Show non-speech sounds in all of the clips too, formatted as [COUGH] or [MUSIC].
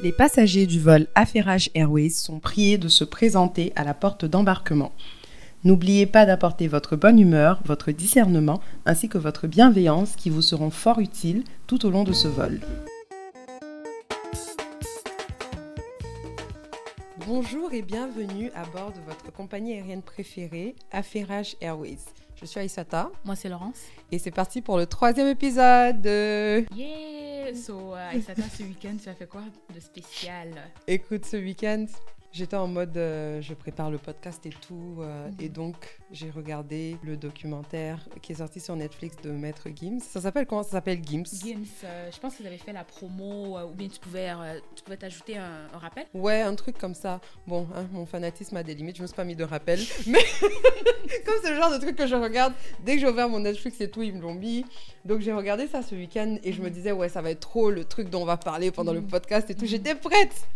Les passagers du vol Affairage Airways sont priés de se présenter à la porte d'embarquement. N'oubliez pas d'apporter votre bonne humeur, votre discernement ainsi que votre bienveillance qui vous seront fort utiles tout au long de ce vol. Bonjour et bienvenue à bord de votre compagnie aérienne préférée, Affairage Airways. Je suis Aïsata. Moi, c'est Laurence. Et c'est parti pour le troisième épisode. Yeah! So, uh, Aïsata, ce week-end, tu as fait quoi de spécial? Écoute, ce week-end, J'étais en mode, euh, je prépare le podcast et tout, euh, et donc j'ai regardé le documentaire qui est sorti sur Netflix de Maître Gims. Ça s'appelle comment? Ça s'appelle Gims. Gims, euh, je pense qu'ils avaient fait la promo, ou bien tu pouvais, tu pouvais t'ajouter un, rappel. Ouais, un truc comme ça. Bon, hein, mon fanatisme a des limites, je me suis pas mis de rappel, [LAUGHS] mais [LAUGHS] comme c'est le genre de truc que je regarde, dès que j'ai ouvert mon Netflix et tout, ils me l'ont mis. Donc j'ai regardé ça ce week-end et je me disais ouais, ça va être trop le truc dont on va parler pendant le podcast et tout. J'étais prête.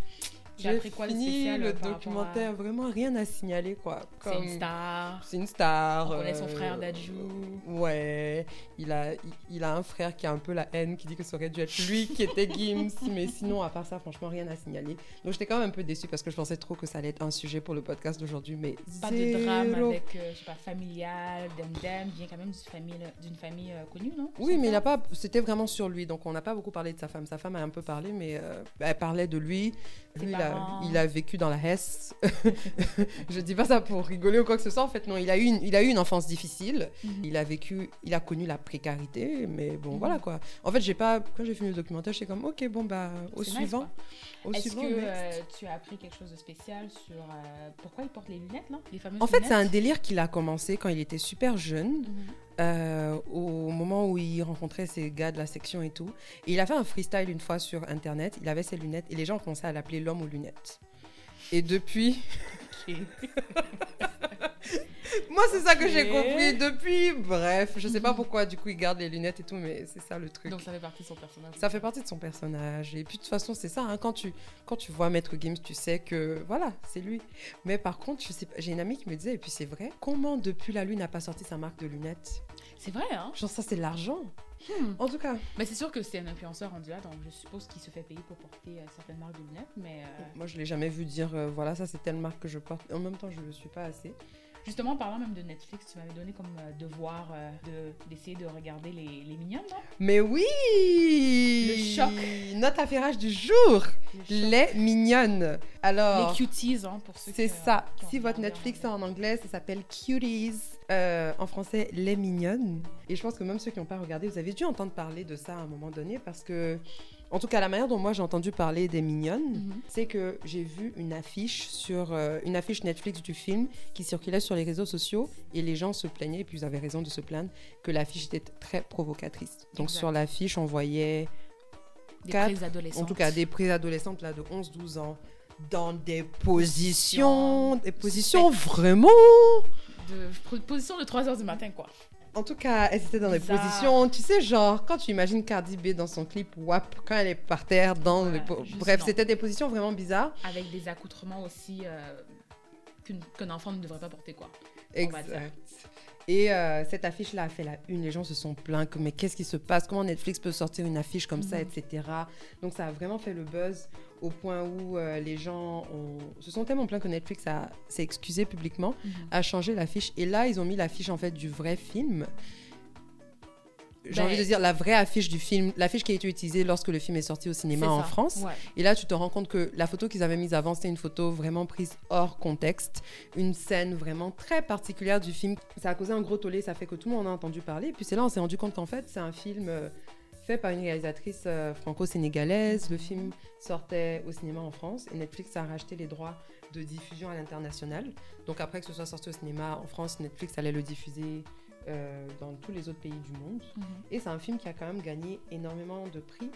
J'ai quoi fini le, le documentaire, vraiment rien à signaler quoi. C'est une star. C'est une star. On connaît son frère Dajou. Ouais, il a, il, a un frère qui a un peu la haine, qui dit que ça aurait dû être lui qui était Gims, [LAUGHS] mais sinon à part ça, franchement rien à signaler. Donc j'étais quand même un peu déçue parce que je pensais trop que ça allait être un sujet pour le podcast d'aujourd'hui, mais pas de drame avec, euh, je sais pas, familial, Dem vient quand même d'une famille, d'une famille euh, connue, non? Oui, mais il a pas, c'était vraiment sur lui, donc on n'a pas beaucoup parlé de sa femme. Sa femme a un peu parlé, mais euh, elle parlait de lui. Lui, il a vécu dans la Hesse. [LAUGHS] je dis pas ça pour rigoler ou quoi que ce soit. En fait, non, il a eu une, il a eu une enfance difficile. Mhm. Il a vécu, il a connu la précarité, mais bon, mhm. voilà quoi. En fait, j'ai pas, quand j'ai fini le documentaire, j'étais comme, ok, bon bah, au suivant. Est-ce que euh, tu as appris quelque chose de spécial sur euh, pourquoi il porte les lunettes là, les En fait, c'est un délire qu'il a commencé quand il était super jeune. Mhm. Euh, au moment où il rencontrait ces gars de la section et tout. Et il a fait un freestyle une fois sur Internet. Il avait ses lunettes et les gens ont commencé à l'appeler l'homme aux lunettes. Et depuis. [LAUGHS] Moi, c'est ça que j'ai compris depuis. Bref, je sais pas pourquoi, du coup, il garde les lunettes et tout, mais c'est ça le truc. Donc, ça fait partie de son personnage. Ça fait partie de son personnage. Et puis, de toute façon, c'est ça. Hein, quand, tu, quand tu vois Maître Games, tu sais que, voilà, c'est lui. Mais par contre, j'ai une amie qui me disait, et puis c'est vrai, comment depuis la Lune n'a pas sorti sa marque de lunettes? C'est vrai, hein Genre, ça, c'est l'argent. Hmm. En tout cas. Mais c'est sûr que c'est un influenceur en duo, donc je suppose qu'il se fait payer pour porter euh, certaines marques de lunettes. Mais euh, Moi, je l'ai jamais vu dire euh, voilà, ça c'est telle marque que je porte. En même temps, je ne le suis pas assez. Justement, parlant même de Netflix, tu m'avais donné comme devoir d'essayer de, regarder les, les mignonnes, non? Mais oui Le choc Notre affairage du jour Les mignonnes Alors. Les cuties, hein, pour ceux C'est ça. si votre Netflix est en anglais, ça s'appelle Cuties. Euh, en français Les Mignonnes. Et je pense que même ceux qui n'ont pas regardé, vous avez dû entendre parler de ça à un moment donné parce que, en tout cas, la manière dont moi j'ai entendu parler des Mignonnes, mhm. c'est que j'ai vu une affiche sur euh, une affiche Netflix du film qui circulait sur les réseaux sociaux et les gens se plaignaient, et puis ils avaient raison de se plaindre, que l'affiche était très provocatrice. Donc sur l'affiche, on voyait des quatre, en tout cas des préadolescentes là de 11-12 ans dans des positions, des positions vraiment de position de 3 heures du matin, quoi. En tout cas, elle était dans des positions, tu sais, genre, quand tu imagines Cardi B dans son clip WAP, quand elle est par terre, dans Bref, c'était des positions vraiment bizarres. Avec des accoutrements aussi euh, qu'un enfant ne devrait pas porter, quoi. Exact. Et euh, cette affiche-là a fait la une. Les gens se sont plaints que, mais qu'est-ce qui se passe? Comment Netflix peut sortir une affiche comme ça, mhm. etc. Donc, ça a vraiment fait le buzz au point où euh, les gens se sont tellement plaints que Netflix s'est excusé publiquement, mhm. a changé l'affiche. Et là, ils ont mis l'affiche en fait du vrai film j'ai envie de ben, dire la vraie affiche du film, l'affiche qui a été utilisée lorsque le film est sorti au cinéma en France. Et là, tu te rends compte que la photo qu'ils avaient mise avant, c'était une photo vraiment prise hors contexte, une scène vraiment très particulière du film. Ça a causé un gros tollé, ça fait que tout le monde en a entendu parler. Et puis c'est là on s'est rendu compte qu'en fait, c'est un film euh, fait par une réalisatrice euh, franco-sénégalaise. Le film sortait au cinéma en France et Netflix a racheté les droits de diffusion à l'international. Donc après que ce soit sorti au cinéma en France, Netflix allait le diffuser euh, dans tous les autres pays du monde. Mhm. Et c'est un film qui a quand même gagné énormément de prix.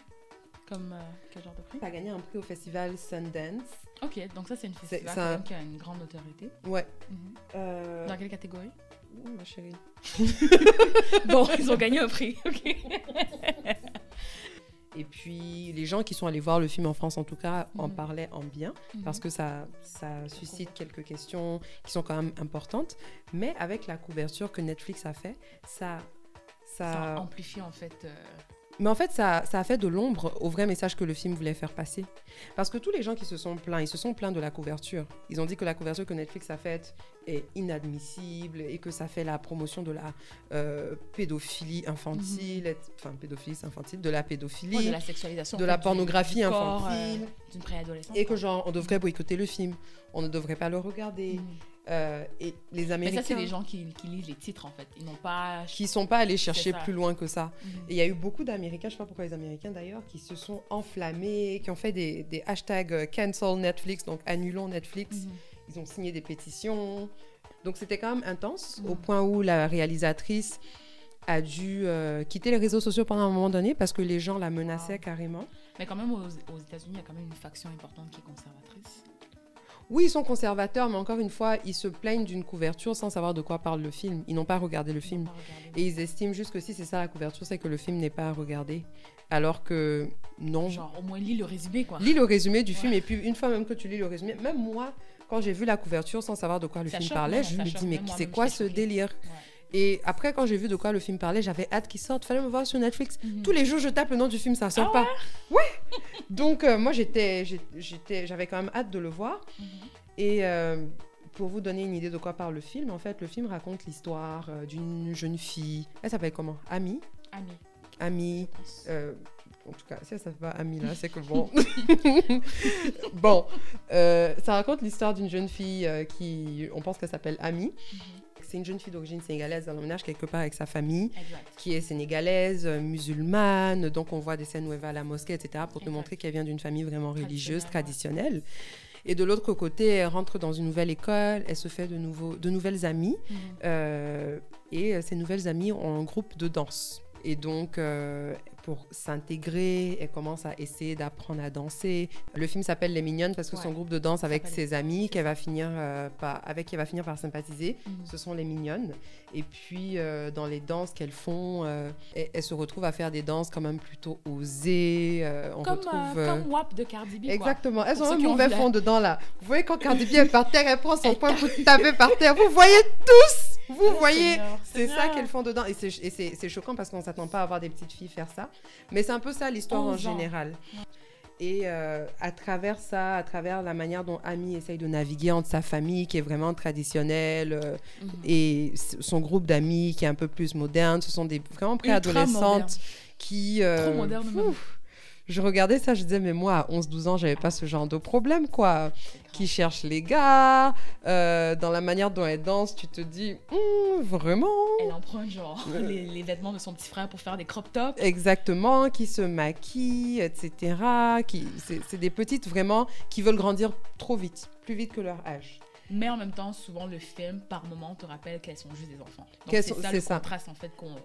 Comme euh, quel genre de prix? Ça a gagné un prix au festival Sundance. Ok, donc ça c'est une festival qui a une grande notoriété. Ouais. Mhm. Euh, dans quelle catégorie? Ouh, ma chérie. [LAUGHS] bon, ils ont gagné un prix. Ok. [LAUGHS] Et puis, les gens qui sont allés voir le film en France, en tout cas, en mhm. parlaient en bien, mhm. parce que ça, ça suscite quelques questions qui sont quand même importantes. Mais avec la couverture que Netflix a fait, ça... Ça, ça amplifie en fait... Euh, Mais en fait, ça, ça a fait de l'ombre au vrai message que le film voulait faire passer. Parce que tous les gens qui se sont plaints, ils se sont plaints de la couverture. Ils ont dit que la couverture que Netflix a faite est inadmissible et que ça fait la promotion de la euh, pédophilie infantile, et- enfin pédophilie infantile, de la pédophilie, Ouais, de la sexualisation. de en la fait, pornographie du corps, infantile. euh, D'une préadolescente. et que genre on devrait boycotter le film, on ne devrait pas le regarder. Mhm. Euh, et les Mais Américains ça, c'est les gens qui, qui lisent les titres, en fait. Ils n'ont pas. qui sont pas allés chercher plus loin que ça. Mhm. Et il y a eu beaucoup d'Américains, je sais pas pourquoi les Américains d'ailleurs, qui se sont enflammés, qui ont fait des, des hashtags euh, cancel Netflix, donc annulons Netflix. Mhm. Ils ont signé des pétitions. Donc c'était quand même intense, Mhm. au point où la réalisatrice a dû euh, quitter les réseaux sociaux pendant un moment donné parce que les gens la menaçaient Wow. carrément. Mais quand même, aux, aux États-Unis, il y a quand même une faction importante qui est conservatrice. Oui, ils sont conservateurs, mais encore une fois, ils se plaignent d'une couverture sans savoir de quoi parle le film. Ils n'ont pas regardé le film. Et ils estiment juste que si c'est ça la couverture, c'est que le film n'est pas à regarder. Alors que non. Genre, au moins, lis le résumé, quoi. Lis le résumé du Ouais. film et puis une fois même que tu lis le résumé, même moi, quand j'ai vu la couverture sans savoir de quoi le Ça film choque, parlait, je me dis mais c'est quoi ce délire? Ouais. Et après quand j'ai vu de quoi le film parlait, j'avais hâte qu'il sorte. Fallait me voir sur Netflix. Mhm. Tous les jours je tape le nom du film, ça sort Ah pas. Ouais. Donc euh, moi j'étais, j'étais, j'avais quand même hâte de le voir. Mhm. Et euh, pour vous donner une idée de quoi parle le film, en fait le film raconte l'histoire euh, d'une jeune fille. Elle s'appelle comment? Ami. Ami, Ami. Euh, en tout cas, si ça s'appelle pas Ami là, c'est que bon. [LAUGHS] [LAUGHS] bon, ça raconte l'histoire d'une jeune fille qui, on pense qu'elle s'appelle Ami. Mhm. C'est une jeune fille d'origine sénégalaise, elle emménage quelque part avec sa famille, Exact. qui est sénégalaise, euh, musulmane. Donc on voit des scènes où elle va à la mosquée, etc., pour te montrer qu'elle vient d'une famille vraiment religieuse, Traditionnelle. Et de l'autre côté, elle rentre dans une nouvelle école, elle se fait de, nouveaux, de nouvelles amies. Mhm. Euh, et euh, ces nouvelles amies ont un groupe de danse. Et donc, euh, pour s'intégrer, elle commence à essayer d'apprendre à danser. Le film s'appelle Les Mignonnes parce que Ouais. son groupe de danse avec ses amis qu'elle va finir euh, par, avec qui elle va finir par sympathiser, Mhm. ce sont les Mignonnes. Et puis, euh, dans les danses qu'elles font, euh, elles, elles se retrouvent à faire des danses quand même plutôt osées. euh, on Comme, retrouve... euh, euh, comme WAP de Cardi B, quoi. Exactement. Elles Pour ont un mauvais fond dedans là. Vous voyez quand Cardi B [LAUGHS] est par terre, elle prend son poing pour taper par terre. Vous voyez tous. Vous voyez. C'est ça qu'elles font dedans. Et c'est choquant parce qu'on s'attend pas à voir des petites filles faire ça. Mais c'est un peu ça l'histoire en 11 ans. général. Et euh, à travers ça, à travers la manière dont Amy essaye de naviguer entre sa famille qui est vraiment traditionnelle euh, Mhm. et son groupe d'amis qui est un peu plus moderne, ce sont des vraiment préadolescentes qui... euh, Trop moderne, ouf, je regardais ça, je disais, mais moi, à 11-12 ans, j'avais pas ce genre de problème, quoi. Qui cherche les gars, euh, dans la manière dont elle danse, tu te dis, Hum, vraiment Elle emprunte, genre, Euh. les, les vêtements de son petit frère pour faire des crop tops. Exactement, qui se maquille, etc. Qui, c'est, des petites, vraiment, qui veulent grandir trop vite, plus vite que leur âge. Mais en même temps, souvent, le film, par moment, te rappelle qu'elles sont juste des enfants. Donc, c'est ça le ça. contraste, en fait, qu'on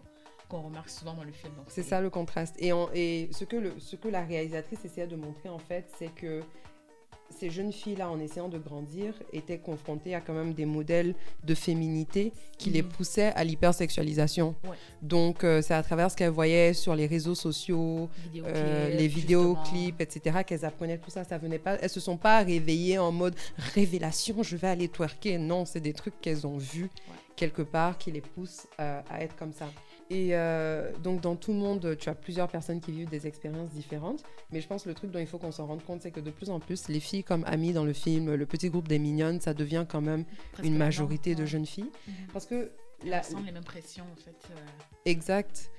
qu'on remarque souvent dans le film. C'est ça le contraste. Et, on- et ce, que le, ce que la réalisatrice essayait de montrer, en fait, c'est que ces jeunes filles-là, en essayant de grandir, étaient confrontées à quand même des modèles de féminité qui les Mhm. poussaient à l'hypersexualisation. Ouais. Donc, euh, c'est à travers ce qu'elles voyaient sur les réseaux sociaux, Vidéoclips, euh, les vidéoclips, etc., qu'elles apprenaient tout ça. Ça venait pas, elles se sont pas réveillées en mode révélation, je vais aller twerker. Non, c'est des trucs qu'elles ont vus quelque part qui les poussent euh, à être comme ça. Et euh, donc, dans tout le monde, tu as plusieurs personnes qui vivent des expériences différentes. Mais je pense que le truc dont il faut qu'on s'en rende compte, c'est que de plus en plus, les filles comme Amy dans le film, le petit groupe des mignonnes, ça devient quand même Presque une majorité de jeunes filles. Mhm. Parce que, Elles la... ressentent les mêmes pressions, en fait, euh, exact,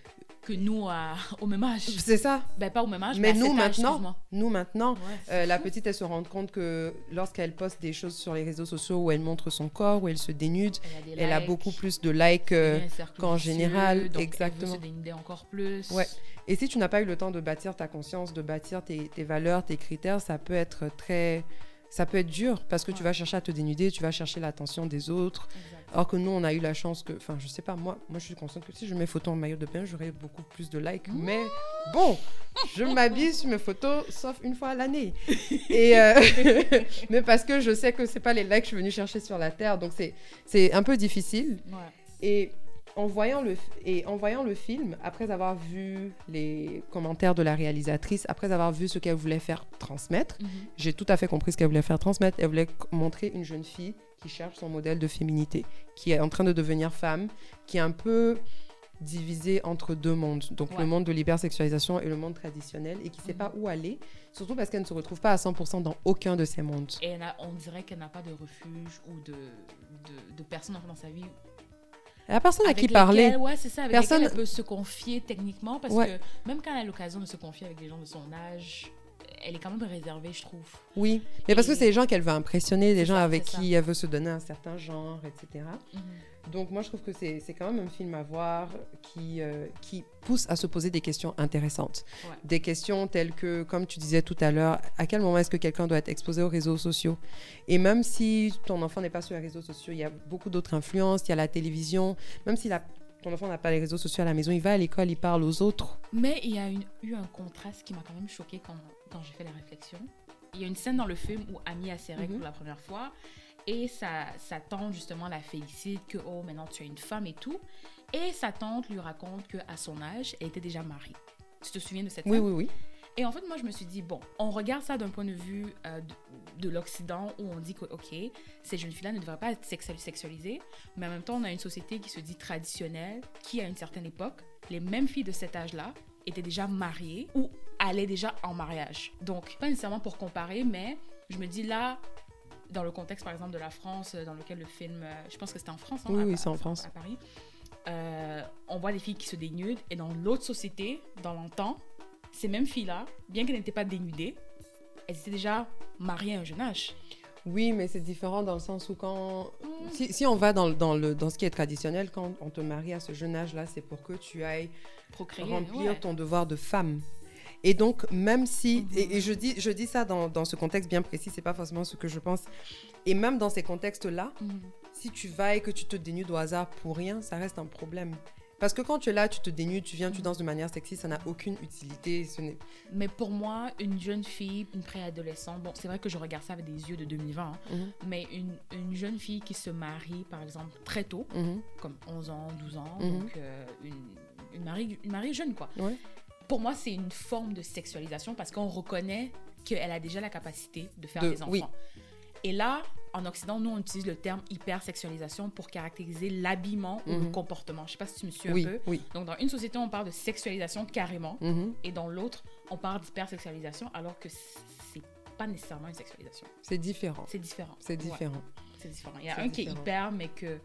que nous, à- [LAUGHS] au même âge. c'est ça. Ben, pas au même âge, Mais nous, âge, maintenant, excuse-moi. Nous, maintenant, Ouais, Euh, la petite, elle se rend compte que lorsqu'elle poste des choses sur les réseaux sociaux où elle montre son corps, où elle se dénude, Elle a, elle beaucoup plus de likes. euh, qu'en général, donc exactement. Elle veut se dénuder encore plus. Ouais. Et si tu n'as pas eu le temps de bâtir ta conscience, de bâtir tes, tes valeurs, tes critères, ça peut être très... Ça peut être dur parce que tu vas chercher à te dénuder, tu vas chercher l'attention des autres. Exact. Alors que nous, on a eu la chance que... Enfin, je sais pas, moi, moi je suis consciente que si je mets photo en maillot de bain, j'aurais beaucoup plus de likes. Mais bon, je m'habille sur mes photos, sauf une fois à l'année. [LAUGHS] Et euh, [LAUGHS] mais parce que je sais que c'est pas les likes que je suis venue chercher sur la Terre. Donc c'est c'est un peu difficile. Ouais. Et en voyant le, et en voyant le film, après avoir vu les commentaires de la réalisatrice, après avoir vu ce qu'elle voulait faire transmettre, Mhm. j'ai tout à fait compris ce qu'elle voulait faire transmettre. Elle voulait montrer une jeune fille qui cherche son modèle de féminité, qui est en train de devenir femme, qui est un peu divisé entre deux mondes, donc Ouais. le monde de l'hypersexualisation et le monde traditionnel, et qui ne sait Mhm. pas où aller, surtout parce qu'elle ne se retrouve pas à 100% dans aucun de ces mondes. Et elle a- on dirait qu'elle n'a pas de refuge ou de, de, de personne dans sa vie. La personne à qui parler, Ouais, c'est ça. Avec Personne- elle peut se confier techniquement. Parce Ouais. que même quand elle a l'occasion de se confier avec des gens de son âge, elle est quand même réservée, je trouve. oui, mais parce que c'est les gens qu'elle veut impressionner, les C'est gens ça, avec qui elle veut se donner un certain genre, etc. Donc moi je trouve que c'est quand même un film à voir qui, euh, qui pousse à se poser des questions intéressantes. Ouais. Des questions telles que, comme tu disais tout à l'heure, à quel moment est-ce que quelqu'un doit être exposé aux réseaux sociaux? Et même si ton enfant n'est pas sur les réseaux sociaux, il y a beaucoup d'autres influences, il y a la télévision, même si la- ton enfant n'a pas les réseaux sociaux à la maison, il va à l'école, il parle aux autres. Mais il y a une- eu un contraste qui m'a quand même choqué quand, quand j'ai fait la réflexion. Il y a une scène dans le film où Amy a ses règles Mhm. pour la première fois et sa, sa tante justement la félicite que oh maintenant tu es une femme et tout. Et sa tante lui raconte que à son âge elle était déjà mariée. Tu te souviens de cette Oui, oui, oui. Et en fait moi je me suis dit bon on regarde ça d'un point de vue euh, de, de l'Occident où on dit que ok ces jeunes filles là ne devraient pas être sexu- sexualisées mais en même temps on a une société qui se dit traditionnelle qui à une certaine époque les mêmes filles de cet âge là étaient déjà mariées ou allaient déjà en mariage. Donc, pas nécessairement pour comparer, mais je me dis là, dans le contexte par exemple de la France, euh, dans lequel le film, euh, je pense que c'était en France, hein, Oui, oui, c'est en France. à Paris, euh, on voit des filles qui se dénudent et dans l'autre société, dans l'antan, ces mêmes filles-là, bien qu'elles n'étaient pas dénudées, elles étaient déjà mariées à un jeune âge. Oui, mais c'est différent dans le sens où quand... Si, si on va dans, dans, le, dans ce qui est traditionnel, quand on te marie à ce jeune âge-là, c'est pour que tu ailles Procréer. remplir ouais. ton devoir de femme. Et donc, même si, Mhm. et, et je, dis, je dis ça dans, dans ce contexte bien précis, c'est pas forcément ce que je pense. Et même dans ces contextes-là, Mhm. si tu vas et que tu te dénudes au hasard pour rien, ça reste un problème. Parce que quand tu es là, tu te dénudes, tu viens, tu Mhm. danses de manière sexy, ça n'a aucune utilité. Ce. Mais pour moi, une jeune fille, une préadolescente, bon, c'est vrai que je regarde ça avec des yeux de 2020, hein, mais une, une jeune fille qui se marie, par exemple, très tôt, comme 11 ans, 12 ans, donc euh, une, une, mariée, une jeune, quoi. Ouais. Pour moi, c'est une forme de sexualisation parce qu'on reconnaît qu'elle a déjà la capacité de faire De- des enfants. oui. Et là, en Occident, nous, on utilise le terme hypersexualisation pour caractériser l'habillement ou le Mhm. comportement. Je sais pas si tu me suis Oui, un peu. oui. Donc, dans une société, on parle de sexualisation carrément, mhm. et dans l'autre, on parle d'hypersexualisation, alors que c'est pas nécessairement une sexualisation. C'est différent. C'est différent. C'est Ouais, différent. c'est différent. Il y a un qui est hyper, mais que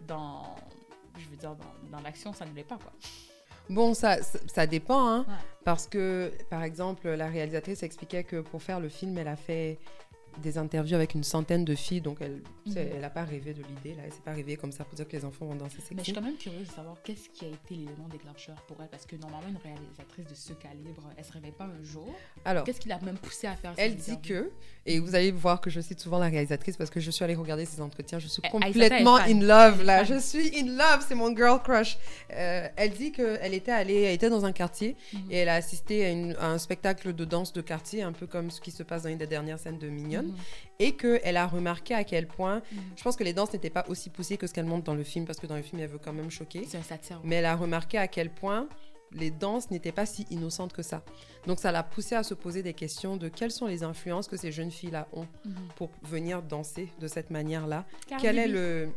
dans, je veux dire, dans, dans l'action, ça ne l'est pas, quoi. Bon, ça, ça, ça dépend, hein, Ouais. parce que, par exemple, la réalisatrice expliquait que pour faire le film, elle a fait des interviews avec une centaine de filles, donc elle sais, Mhm. n'a pas rêvé de l'idée, là, elle s'est pas rêvée comme ça pour dire que les enfants vont danser Mais je suis quand même curieuse de savoir qu'est-ce qui a été l'élément déclencheur pour elle, parce que normalement, une réalisatrice de ce calibre, elle se réveille pas un jour. Alors, Qu'est-ce qui l'a même poussé à faire elle dit que, et vous allez voir que je cite souvent la réalisatrice parce que je suis allée regarder ses entretiens, je suis complètement in love là, je suis in love, c'est mon girl crush. Euh, elle dit qu'elle était allée, elle était dans un quartier Mhm. et elle a assisté à, une- à un spectacle de danse de quartier, un peu comme ce qui se passe dans une des dernières scènes de Mignonne, Mhm. et qu'elle a remarqué à quel point, Mhm. je pense que les danses n'étaient pas aussi poussées que ce qu'elle montre dans le film, parce que dans le film, elle veut quand même choquer, C'est un satire. ouais. mais elle a remarqué à quel point les danses n'étaient pas si innocentes que ça. Donc ça l'a poussée à se poser des questions de quelles sont les influences que ces jeunes filles-là ont Mhm. pour venir danser de cette manière-là. Cardi Quel est B. le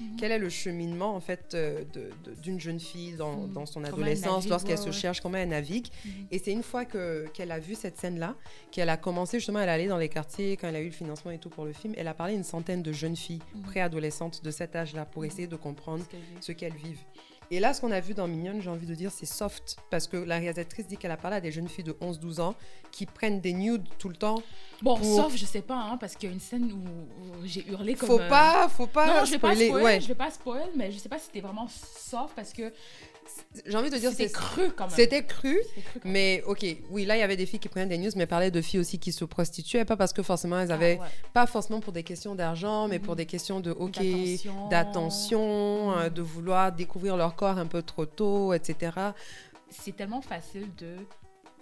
Mhm. quel est le cheminement en fait euh, d'une jeune fille dans, Mhm. dans son adolescence lorsqu'elle ouais, se ouais. cherche, comment elle navigue. Mhm. Et c'est une fois que qu'elle a vu cette scène-là, qu'elle a commencé justement, elle allait dans les quartiers quand elle a eu le financement et tout pour le film. Elle a parlé à une centaine de jeunes filles préadolescentes de cet âge-là pour essayer de comprendre ce qu'elles vivent. Et là, ce qu'on a vu dans Mignonne, j'ai envie de dire, c'est soft. Parce que la réalisatrice dit qu'elle a parlé à des jeunes filles de 11-12 ans qui prennent des nudes tout le temps. Bon, pour- sauf, je sais pas, hein, parce qu'il y a une scène où, où j'ai hurlé comme. Faut euh, pas, faut pas Non, je vais pas spoil, Ouais. je vais pas spoil, mais je sais pas si c'était vraiment soft parce que J'ai envie de dire, c'était cru quand même. C'était cru, cru mais ok, oui, là il y avait des filles qui prenaient des news, mais parlaient de filles aussi qui se prostituaient, pas parce que forcément elles avaient, Ah, ouais. pas forcément pour des questions d'argent, mais pour Mhm. des questions de ok, D'attention. Mhm. de vouloir découvrir leur corps un peu trop tôt, etc. c'est tellement facile de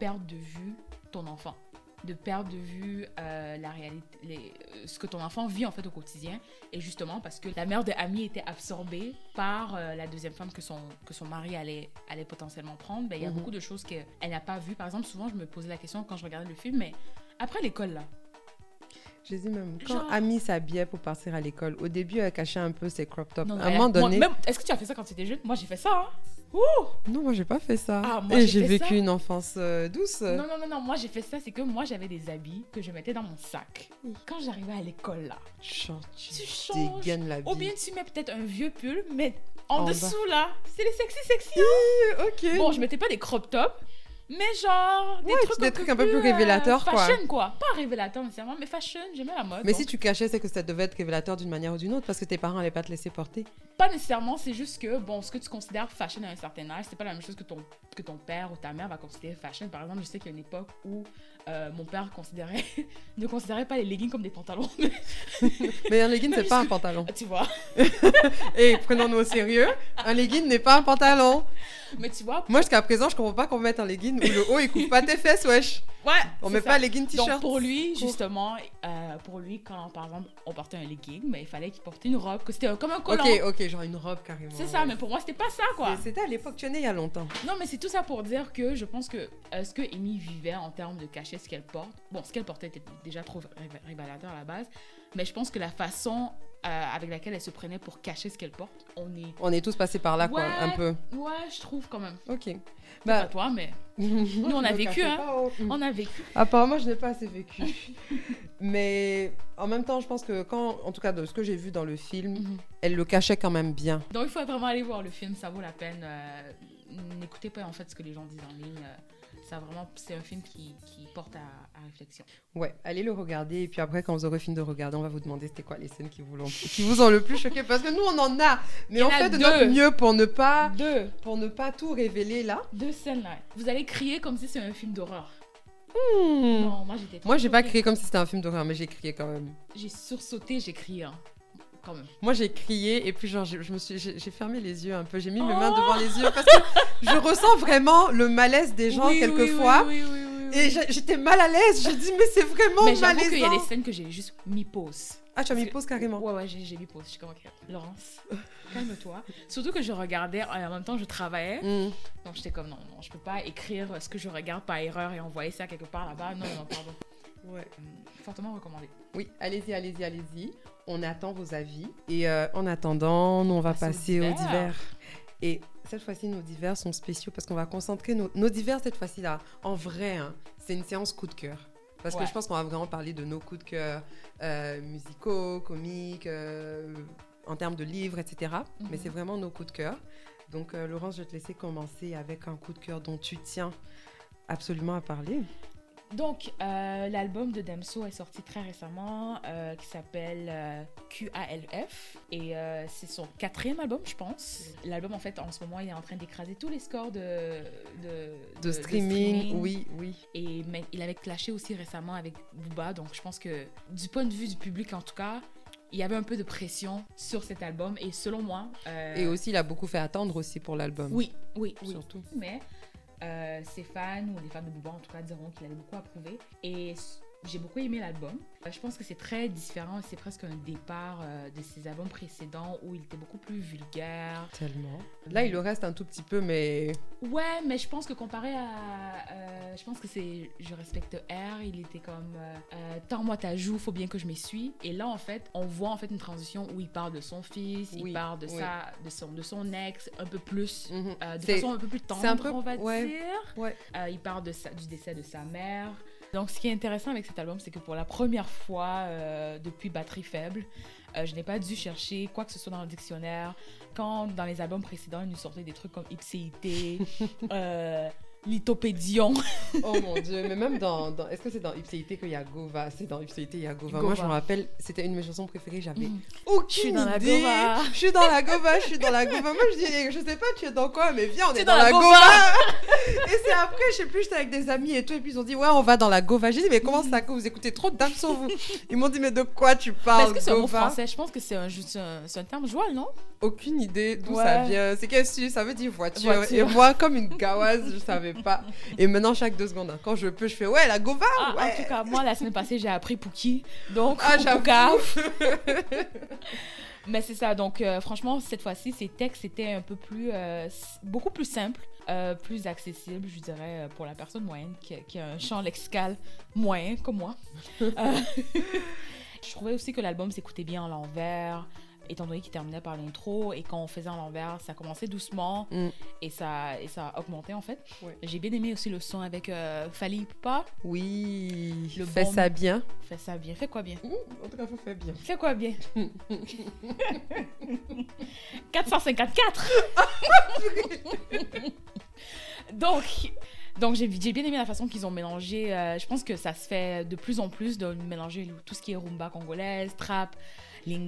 perdre de vue ton enfant, de perdre de vue euh, la réalité, les- euh, ce que ton enfant vit en fait au quotidien. Et justement parce que la mère de Amy était absorbée par euh, la deuxième femme que son, que son mari allait, allait potentiellement prendre, ben, il y a Mhm. beaucoup de choses qu'elle n'a pas vues. Par exemple, souvent je me posais la question quand je regardais le film, mais après l'école là, Je dis même, quand Genre- Ami s'habillait pour partir à l'école, au début elle cachait un peu ses crop tops. Non, à un moment donné, Est-ce que tu as fait ça quand tu étais jeune? Moi j'ai fait ça. hein. Non, moi j'ai pas fait ça. Ah, moi, Et j'ai vécu ça. une enfance euh, douce. Non, non, non, non, moi j'ai fait ça, c'est que moi j'avais des habits que je mettais dans mon sac. Quand j'arrivais à l'école là, Chant, tu tu changes. dégaines la vie. Ou bien tu mets peut-être un vieux pull, mais en, En bas. dessous là, c'est les sexy sexy. Ok. Bon, je mettais pas des crop tops, mais genre des Ouais, trucs, des trucs un peu plus révélateurs, quoi. Fashion quoi. Pas révélateur nécessairement, mais fashion, j'aimais la mode. Mais donc si tu cachais, c'est que ça devait être révélateur d'une manière ou d'une autre parce que tes parents allaient pas te laisser porter. Pas nécessairement, c'est juste que, bon, ce que tu considères fashion à un certain âge, c'est pas la même chose que ton, que ton père ou ta mère va considérer fashion. Par exemple, je sais qu'il y a une époque où euh, mon père considérait, [LAUGHS] ne considérait pas les leggings comme des pantalons. [LAUGHS] Mais un legging, c'est pas un pantalon. [LAUGHS] tu vois. Et prenons-nous au sérieux, un legging n'est pas un pantalon. Mais tu vois, Moi, jusqu'à présent, je comprends pas qu'on mette un legging où le haut il couvre pas tes fesses, wesh. Ouais. On met ça. pas legging Donc t-shirt. pour lui, justement, euh, pour lui, quand par exemple on portait un legging, mais il fallait qu'il porte une robe, que c'était comme un collant. Ok, ok, genre une robe carrément. C'est ça, mais pour moi c'était pas ça quoi. C'était à l'époque, tu il y a longtemps. Non, mais c'est tout ça pour dire que je pense que euh, ce que Amy vivait en termes de cacher ce qu'elle porte, bon, ce qu'elle portait était déjà trop ré- révélateur à la base, mais je pense que la façon euh, avec laquelle elle se prenait pour cacher ce qu'elle porte, on est. On est tous passés par là, quoi, un peu. Ouais, je trouve quand même. Ok. Pas Bah, toi, mais [LAUGHS] nous, on a vécu, hein. on a vécu. Apparemment, je n'ai pas assez vécu. [LAUGHS] Mais en même temps, je pense que quand, en tout cas, de ce que j'ai vu dans le film, Mhm. elle le cachait quand même bien. Donc il faut vraiment aller voir le film, ça vaut la peine. euh, N'écoutez pas en fait ce que les gens disent en ligne. euh, ça vraiment, c'est un film qui, qui porte à, à réflexion. Ouais, allez le regarder. Et puis après, quand vous aurez fini de regarder, on va vous demander c'était quoi les scènes qui vous, l'ont- qui vous ont le plus choqué. Parce que nous, on en a. Mais on fait de notre mieux pour ne pas, Deux, pour ne pas tout révéler là. deux scènes là. Vous allez crier comme si c'était un film d'horreur. Hmm. Non, moi j'étais. Moi, j'ai pas crié comme si c'était un film d'horreur, mais j'ai crié quand même. J'ai sursauté, j'ai crié. hein. Quand même. Moi, j'ai crié et puis genre, je, je me suis, j'ai fermé les yeux un peu. J'ai mis mes Oh mains devant les yeux parce que je ressens vraiment le malaise des gens Oui, quelquefois. Oui, oui, oui. Et j'étais mal à l'aise. J'ai dit, mais c'est vraiment Mais malaisant. qu'il y a des scènes que j'ai juste mis pause. Ah, tu as mis pause carrément. Ouais, ouais, j'ai mis pause. Je suis comme, Laurence, calme-toi. Surtout que je regardais, et en même temps, je travaillais. Hmm. Donc j'étais comme, non, non, je peux pas écrire ce que je regarde par erreur et envoyer ça quelque part là-bas. Non, non, pardon. Ouais. Hum, Fortement recommandé. Oui, allez-y, allez-y, allez-y. On attend vos avis. Et euh, en attendant, nous, on va Passer passer aux aux divers. Et cette fois-ci, nos divers sont spéciaux parce qu'on va concentrer nos, nos divers cette fois-ci là. En vrai, hein, c'est une séance coup de cœur. Parce Ouais. que je pense qu'on va vraiment parler de nos coups de cœur euh, musicaux, comiques, euh, en termes de livres, etc. Mais Mhm. c'est vraiment nos coups de cœur. Donc, euh, Laurence, je vais te laisser commencer avec un coup de cœur dont tu tiens absolument à parler. Donc, euh, l'album de Damso est sorti très récemment, euh, qui s'appelle euh, QALF. Et c'est son quatrième album, je pense. L'album, en fait, en ce moment, il est en train d'écraser tous les scores de, de, De, streaming, oui, oui. Et mais il avait clashé aussi récemment avec Booba. Donc, je pense que du point de vue du public, en tout cas, il y avait un peu de pression sur cet album. Et selon moi... euh, Et aussi, il a beaucoup fait attendre aussi pour l'album. Oui, oui, oui. Surtout. Mais euh, ses fans, ou les fans de Booba en tout cas, diront qu'il avait beaucoup approuvé. Et j'ai beaucoup aimé l'album. Euh, Je pense que c'est très différent. C'est presque un départ euh, de ses albums précédents où il était beaucoup plus vulgaire. Tellement. Là, il le reste un tout petit peu, mais Ouais, mais je pense que comparé à. euh, je pense que c'est Je respecte R, il était comme. Euh, euh, Tends-moi ta joue, faut bien que je m'essuie. Et là, en fait, on voit en fait une transition où il parle de son fils, Oui, il parle de, oui. sa, de, son, de son ex, un peu plus. Mhm. euh, de façon un peu plus tendre, c'est un peu- on va ouais. dire. Ouais. Euh, il parle de sa- du décès de sa mère. Donc, ce qui est intéressant avec cet album, c'est que pour la première fois euh, depuis Batterie Faible, euh, je n'ai pas dû chercher quoi que ce soit dans le dictionnaire. Quand dans les albums précédents, ils nous sortaient des trucs comme ipséité, [LAUGHS] lithopédion. [LAUGHS] Oh mon dieu, mais même dans. dans- Est-ce que c'est dans Ipséité qu'il y a Gova C'est dans Ipséité, il y a Gova. Moi, je me rappelle, c'était une de mes chansons préférées, j'avais Mhm. aucune Je suis dans la idée. Gova. Je suis dans la Gova, je suis dans la Gova. Moi, je dis, je sais pas, tu es dans quoi, mais viens, on est es dans, dans la la Gova. Gova. [LAUGHS] et c'est après, je sais plus, j'étais avec des amis et tout, et puis ils ont dit, ouais, on va dans la Gova. J'ai dit, mais comment ça que vous écoutez trop Damso, vous? Ils m'ont dit, mais de quoi tu parles Est-ce que c'est un mot français Je pense que c'est un, un, c'est un terme joual, non? Aucune idée d'où Ouais. ça vient. C'est qu'est-ce que ça veut dire voiture. Voiture. Et moi, comme une gawaze, je savais pas. Et maintenant, chaque deux secondes, hein, quand je peux, je fais, ouais, la Gova, Ah, ouais. En tout cas, moi, la semaine passée, j'ai appris Pookie. Donc, Ah, j'avoue. [LAUGHS] Mais c'est ça. Donc, euh, franchement, cette fois-ci, ces textes étaient un peu plus. euh, beaucoup plus simples, euh, plus accessibles, je dirais, pour la personne moyenne qui, a- qui a un champ lexical moyen, comme moi. [LAUGHS] [LAUGHS] Je trouvais aussi que l'album s'écoutait bien en l'envers. Étant donné qu'il terminait par l'intro et quand on faisait en l'envers, ça commençait doucement Mm. et ça, et ça a augmenté en fait. Ouais. J'ai bien aimé aussi le son avec euh, Fali Poupa. Oui, Le fais bon- ça bien. Fais ça bien. Fais quoi bien? En tout cas, faut faire bien. Fais quoi bien? [LAUGHS] 454 [LAUGHS] Donc, donc j'ai j'ai bien aimé la façon qu'ils ont mélangé. euh, je pense que ça se fait de plus en plus de mélanger tout ce qui est rumba congolaise, trap,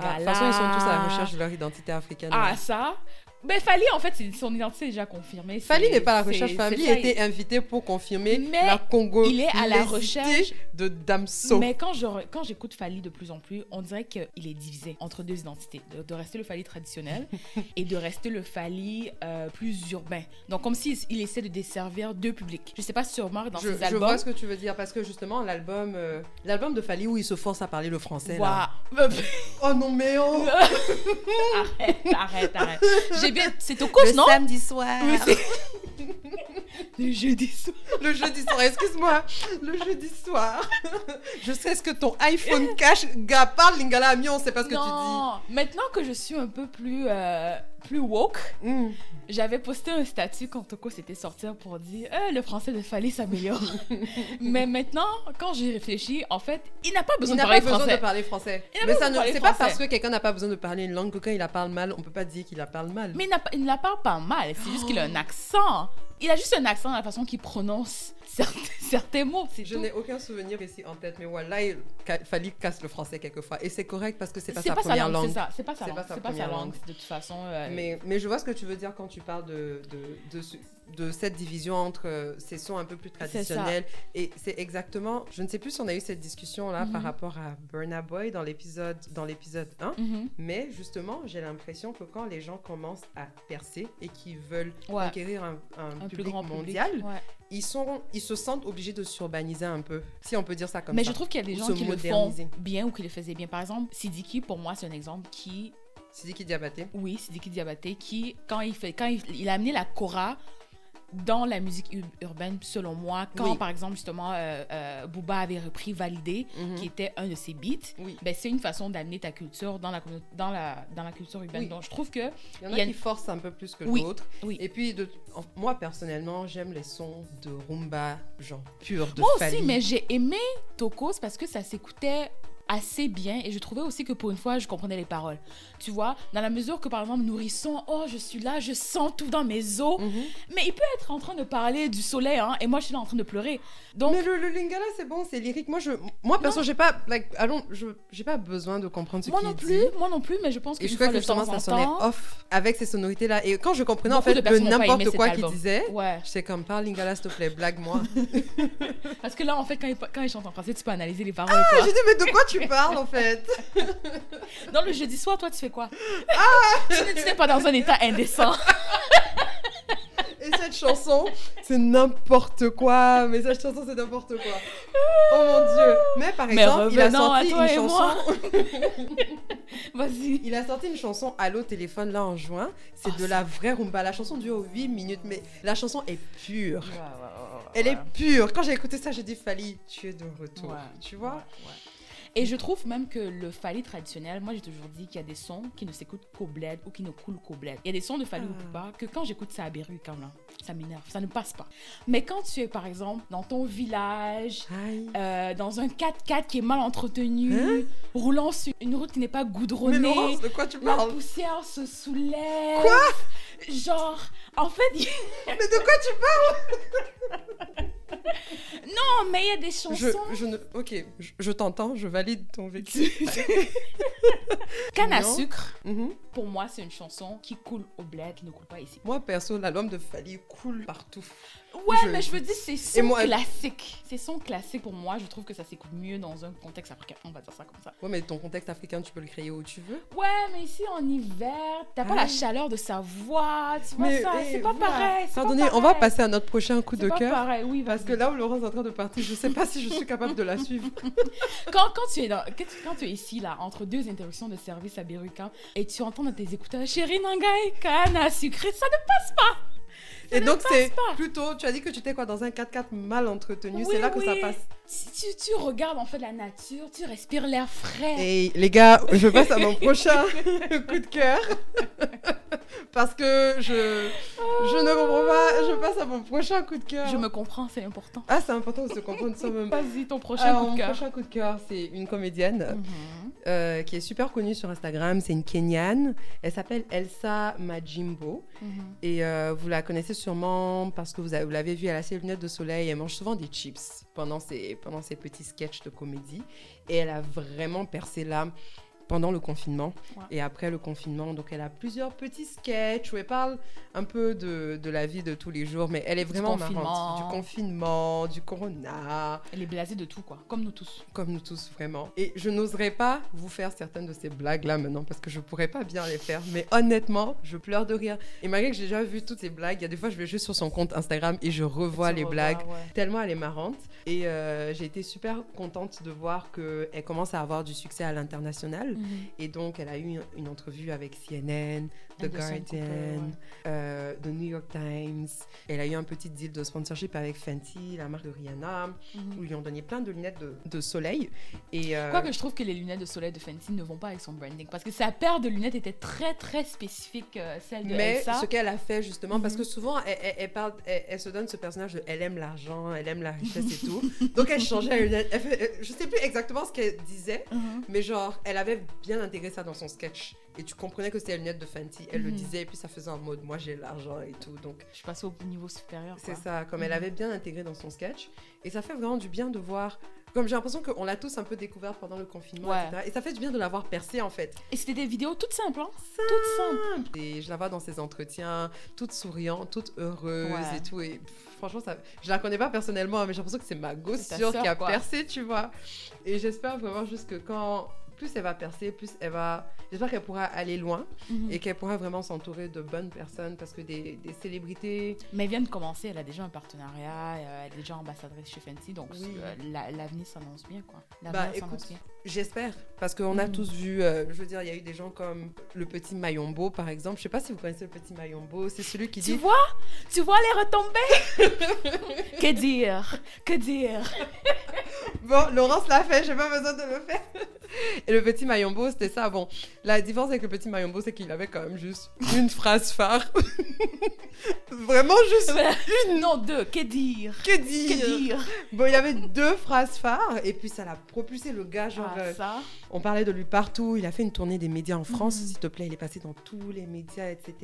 Ah, de toute façon, ils sont tous à la recherche de leur identité africaine. Ah, ça. Ben, Fali, en fait, son identité est déjà confirmée. Fali n'est pas à la recherche. Fali a été invité pour confirmer Mais la Congo. il est à la recherche- de Damso. Mais quand je re- quand j'écoute Fali de plus en plus, on dirait qu'il est divisé entre deux identités. De, de rester le Fali traditionnel [LAUGHS] et de rester le Fali euh, plus urbain. Donc, comme s'il il essaie de desservir deux publics. Je sais pas si tu remarques dans je, ses je albums. vois ce que tu veux dire parce que justement l'album euh, l'album de Fali où il se force à parler le français là. Voilà. Oh non mais oh [LAUGHS] arrête, arrête, arrête. [LAUGHS] Bien. [LAUGHS] C'est au cause, non samedi soir. Oui, c'est- [LAUGHS] Le jeudi soir. le jeudi soir, excuse-moi. Le jeudi soir. je sais ce que ton iPhone cache. Gars, parle Lingala Ami, on sait pas ce que non, maintenant que je suis un peu plus, euh, plus woke. Hmm. j'avais posté un statut quand Toko s'était sorti pour dire Eh, le français de Fali s'améliore. [LAUGHS] Mais maintenant, quand j'y réfléchis, en fait, il n'a pas besoin Il de parler pas besoin français. de parler français. Il n'a Mais pas ça besoin de parler c'est pas français. parce que quelqu'un n'a pas besoin de parler une langue que quand il la parle mal, on peut pas dire qu'il la parle mal. Mais il, la parle pas mal, c'est juste qu'il a un [GASPS] accent. Il a juste un accent dans la façon qu'il prononce certains, [LAUGHS] certains mots, Je n'ai aucun souvenir ici en tête, mais voilà, il Fali casse le français quelquefois. Et c'est correct parce que c'est pas sa pas sa première langue, langue. c'est ça. C'est pas sa langue. C'est pas sa langue, de toute façon. euh, Mais, mais je vois ce que tu veux dire quand tu parles de, de, de, de cette division entre euh, ces sons un peu plus traditionnels. Et c'est exactement, je ne sais plus si on a eu cette discussion là par Mhm. rapport à Burna Boy dans l'épisode dans l'épisode 1. mhm. Mais justement, j'ai l'impression que quand les gens commencent à percer et qu'ils veulent Ouais. conquérir un, un Un plus public grand public. mondial, ouais. ils, sont, ils se sentent obligés de s'urbaniser un peu, si on peut dire ça comme Mais ça. je trouve qu'il y a des gens qui le font bien ou qui le faisaient bien. Par exemple, Sidiki, pour moi, c'est un exemple qui, Sidiki Diabaté. oui, Sidiki Diabaté, qui, quand il fait, quand il, il a amené la Kora dans la musique ur- urbaine, selon moi, quand Oui. par exemple, justement, euh, euh, Booba avait repris Validé, Mhm. qui était un de ses beats, Oui. ben, c'est une façon d'amener ta culture dans la, dans la, dans la culture urbaine. Oui. Donc, je trouve que Il y en a, y a qui une- forcent un peu plus que Oui, d'autres. oui. Et puis, de... moi, personnellement, j'aime les sons de rumba, genre pur, de Moi aussi, mais j'ai aimé Tokos parce que ça s'écoutait assez bien et je trouvais aussi que pour une fois, je comprenais les paroles. Tu vois, dans la mesure que par exemple, Nourrisson, oh, je suis là, je sens tout dans mes os. Mhm. Mais il peut être en train de parler du soleil, hein, et moi, je suis là en train de pleurer. Donc, Mais le, le lingala, c'est bon, c'est lyrique. Moi, je, moi perso, j'ai pas, like, allons, je, j'ai pas besoin de comprendre ce moi non dit. plus, moi non plus, mais je pense que Et je crois que justement, ça sonnait off avec ces sonorités-là. Et quand je comprenais en fait de n'importe quoi qu'il disait, Ouais, j'étais comme, parle lingala, s'il te plaît, blague-moi. [LAUGHS] parce que là, en fait, quand il, quand il chante en français, tu peux analyser les paroles. Ah, j'ai dit, mais de quoi tu parles en fait [LAUGHS] Dans le jeudi soir, toi, tu fais quoi? Ah [LAUGHS] Tu n'es- tu pas dans un état indécent. [LAUGHS] Et cette chanson, c'est n'importe quoi. Mais cette chanson, c'est n'importe quoi. Oh mon dieu. Mais par Mais exemple, il a sorti une chanson. Vas-y. Il a sorti une chanson Allo téléphone là en juin. C'est Oh, de la vraie rumba. La chanson dure 8 minutes, mais la chanson est pure. Ouais, ouais, ouais, Elle est pure. Quand j'ai écouté ça, j'ai dit Fali, tu es de retour. Tu vois? Et je trouve même que le Fali traditionnel, moi j'ai toujours dit qu'il y a des sons qui ne s'écoutent qu'au bled ou qui ne coulent qu'au bled. Il y a des sons de Fali Ah. ou Poupa que quand j'écoute ça à Beru, comme là, ça m'énerve, ça ne passe pas. Mais quand tu es par exemple dans ton village, euh, dans un 4x4 qui est mal entretenu, Hein roulant sur une route qui n'est pas Mais goudronnée, Laurence, de quoi tu la parles poussière se soulève. Quoi Genre, en fait, [LAUGHS] Mais de quoi tu [LAUGHS] non, mais il y a des chansons. je, je ne... Ok, je, je t'entends, je valide ton vécu. [LAUGHS] Canne à sucre, Mhm. pour moi, c'est une chanson qui coule au bled, qui ne coule pas ici. Moi, perso, l'album de Fali coule partout. Ouais, Je- mais je veux dire, c'est son moi- classique. C'est son classique pour moi. Je trouve que ça s'écoute mieux dans un contexte africain. On va dire ça comme ça. Ouais, mais ton contexte africain, tu peux le créer où tu veux. Ouais, mais ici en hiver, t'as pas Ah. la chaleur de sa voix. Tu vois Mais ça, eh, c'est pas voilà. pareil. Pardonnez, on va passer à notre prochain coup C'est de pas cœur. pareil, oui, Parce que là où Laurence est en train de partir, je sais pas si je suis capable de la suivre. [LAUGHS] Quand, quand, tu es dans, quand, tu, quand tu es ici, là, entre deux interruptions de service à Beruka, et tu entends dans tes écouteurs Chérie Nangai, à sucré, ça ne passe pas. Et donc, c'est plutôt. Tu as dit que tu étais quoi dans un 4x4 mal entretenu. c'est Oui, là que ça passe. Si tu, tu regardes en fait la nature, tu respires l'air frais. Et les gars, je passe à mon prochain [LAUGHS] coup de cœur. [LAUGHS] Parce que je, je ne comprends pas. Je passe à mon prochain coup de cœur. Je me comprends, c'est important. Ah, c'est important de se comprendre soi-même. Vas-y, ton prochain Alors, coup de mon cœur. prochain coup de cœur, c'est une comédienne Mhm. Euh, qui est super connue sur Instagram. C'est une Kenyane. Elle s'appelle Elsa Majimbo. Mhm. Et euh, vous la connaissez sûrement parce que vous, avez- vous l'avez vue, elle a ses lunettes de soleil. Elle mange souvent des chips pendant ses, pendant ses petits sketchs de comédie. Et elle a vraiment percé l'âme pendant le confinement Ouais. et après le confinement. Donc elle a plusieurs petits sketchs où elle parle un peu de, de la vie de tous les jours. Mais elle est vraiment confinement. marrante. Du confinement, du corona. Elle est blasée de tout, quoi. Comme nous tous. Comme nous tous, vraiment. Et je n'oserais pas vous faire certaines de ces blagues-là maintenant parce que je pourrais pas bien les faire. Mais honnêtement, je pleure de rire. Et malgré que j'ai déjà vu toutes ces blagues, il y a des fois, je vais juste sur son compte Instagram et je revois les revois, blagues. ouais. Tellement elle est marrante. Et euh, j'ai été super contente de voir qu'elle commence à avoir du succès à l'international. Mhm. Et donc, elle a eu une entrevue avec CNN, The Guardian, euh, The New York Times. Elle a eu un petit deal de sponsorship avec Fenty, la marque de Rihanna, Mhm. où ils lui ont donné plein de lunettes de, de soleil. Et euh, Quoique je trouve que les lunettes de soleil de Fenty ne vont pas avec son branding. Parce que sa paire de lunettes était très très spécifique, euh, celle de mais Elsa. ce qu'elle a fait justement, parce Mhm. que souvent elle, elle- elle parle, elle, elle se donne ce personnage de elle aime l'argent, elle aime la richesse et tout. [LAUGHS] Donc elle changeait les lunettes. Elle fait- euh, je sais plus exactement ce qu'elle disait, Mhm. mais genre elle avait bien intégré ça dans son sketch. Et tu comprenais que c'était les lunettes de Fenty. Elle le Mhm. disait et puis ça faisait en mode moi j'ai l'argent et tout. Donc Je suis passée au niveau supérieur. c'est ça, comme elle Mhm. avait bien intégré dans son sketch. Et ça fait vraiment du bien de voir. Comme j'ai l'impression qu'on l'a tous un peu découvert pendant le confinement, Ouais. etc. Et ça fait du bien de l'avoir percé en fait. Et c'était des vidéos toutes simples, hein Toutes simples. Et je la vois dans ses entretiens, toute souriante, toute heureuse Ouais. et tout. Et franchement, ça, je la connais pas personnellement, mais j'ai l'impression que c'est ma sœur, qui a quoi. percé, tu vois. Et j'espère vraiment juste que quand plus elle va percer, plus elle va. J'espère qu'elle pourra aller loin Mhm. et qu'elle pourra vraiment s'entourer de bonnes personnes parce que des, des célébrités. Mais elle vient de commencer, elle a déjà un partenariat, euh, elle est déjà ambassadrice chez Fenty, donc Oui. euh, la- l'avenir s'annonce bien, quoi. Bah, écoute, bien. J'espère parce qu'on a Mhm. tous vu. euh, je veux dire, il y a eu des gens comme le petit Mayombo par exemple. Je sais pas si vous connaissez le petit Mayombo. C'est celui qui Tu dit. vois? Tu vois les retombées? [LAUGHS] Que dire? Que dire? Bon, Laurence l'a fait, j'ai pas besoin de le faire. Et le petit Mayombo, c'était ça. Bon, la différence avec le petit Mayombo, c'est qu'il avait quand même juste une phrase phare. [LAUGHS] Vraiment juste Voilà. Non, deux, que dire? Que Que dire? dire Bon, il y avait deux phrases phares et puis ça l'a propulsé le gars. Genre, Ah, euh, ça on parlait de lui partout. Il a fait une tournée des médias en France, Mhm. s'il te plaît. Il est passé dans tous les médias, etc.